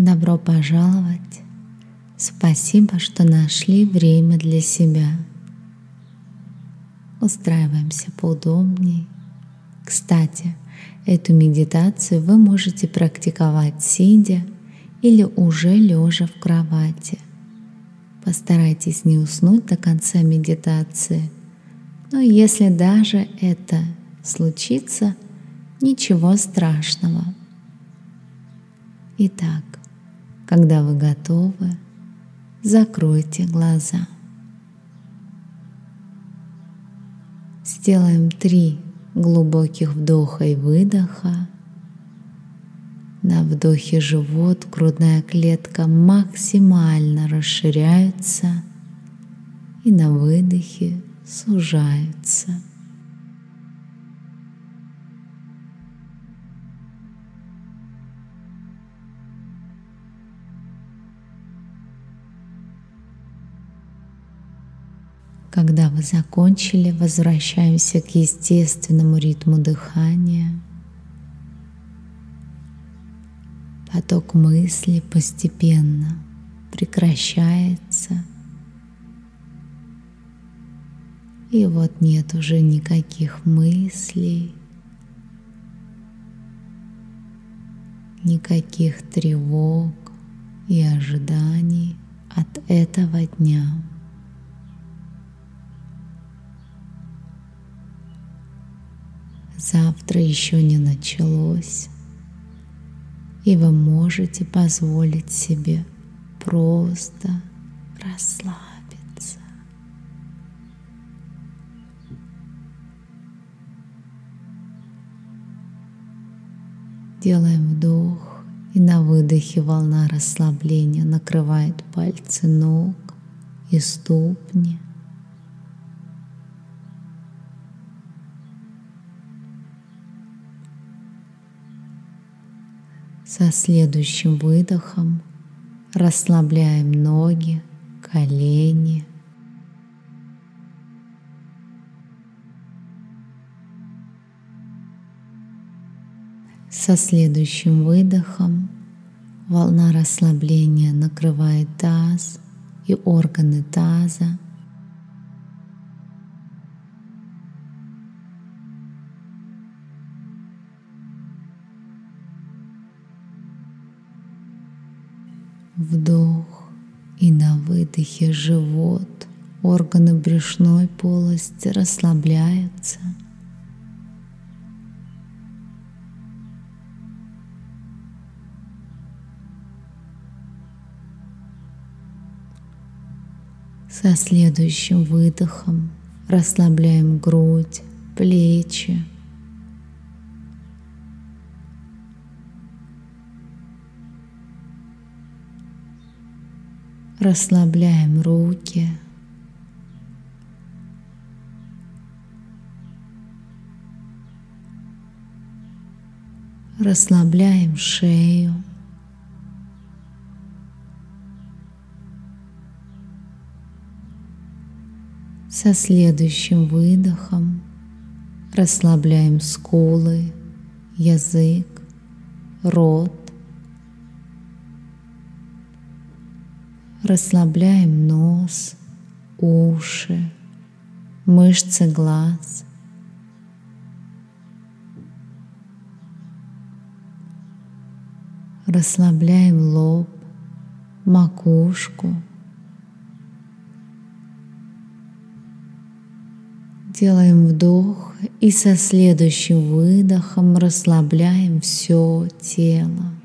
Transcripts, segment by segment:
Добро пожаловать! Спасибо, что нашли время для себя. Устраиваемся поудобнее. Кстати, эту медитацию вы можете практиковать сидя или уже лежа в кровати. Постарайтесь не уснуть до конца медитации, но если даже это случится, ничего страшного. Итак, когда вы готовы, закройте глаза. Сделаем три глубоких вдоха и выдоха. На вдохе живот, грудная клетка максимально расширяются и на выдохе сужаются. Когда вы закончили, возвращаемся к естественному ритму дыхания. Поток мысли постепенно прекращается. И вот нет уже никаких мыслей, никаких тревог и ожиданий от этого дня. Завтра еще не началось, и вы можете позволить себе просто расслабиться. Делаем вдох, и на выдохе волна расслабления накрывает пальцы ног и ступни – Со следующим выдохом расслабляем ноги, колени. Со следующим выдохом волна расслабления накрывает таз и органы таза. Вдох и на выдохе живот, органы брюшной полости расслабляются. Со следующим выдохом расслабляем грудь, плечи, Расслабляем руки. Расслабляем шею. Со следующим выдохом расслабляем скулы, язык, рот, Расслабляем нос, уши, мышцы глаз. Расслабляем лоб, макушку. Делаем вдох и со следующим выдохом расслабляем все тело.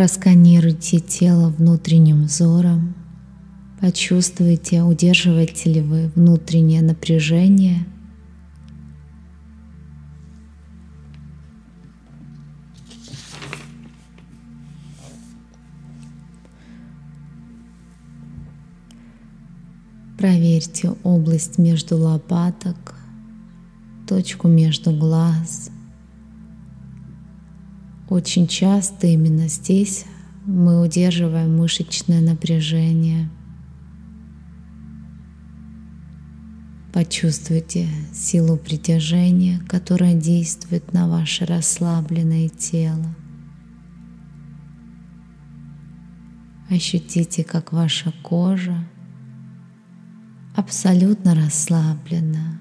Просканируйте тело внутренним взором, Почувствуйте, удерживаете ли вы внутреннее напряжение. Проверьте область между лопаток, точку между глаз. Очень часто именно здесь мы удерживаем мышечное напряжение – Почувствуйте силу притяжения, которая действует на ваше расслабленное тело. Ощутите, как ваша кожа абсолютно расслаблена,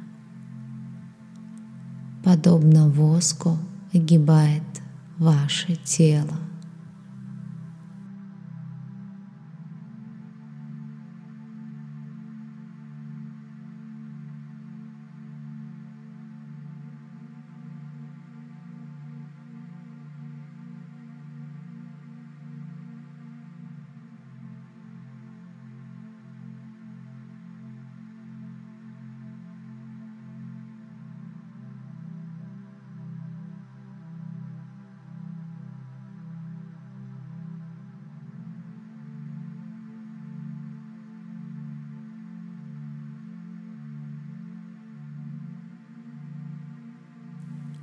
подобно воску огибает ваше тело.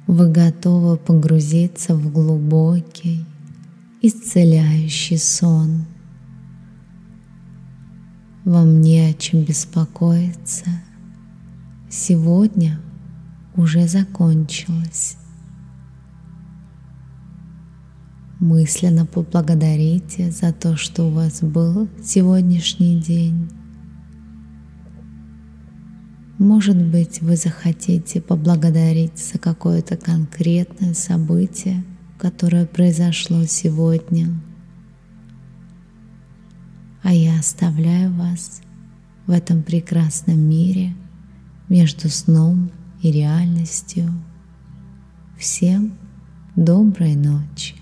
Вы готовы погрузиться в глубокий, исцеляющий сон. Вам не о чем беспокоиться. Сегодня уже закончилось. Мысленно поблагодарите за то, что у вас был сегодняшний день. Может быть, вы захотите поблагодарить за какое-то конкретное событие, которое произошло сегодня. А я оставляю вас в этом прекрасном мире между сном и реальностью. Всем доброй ночи.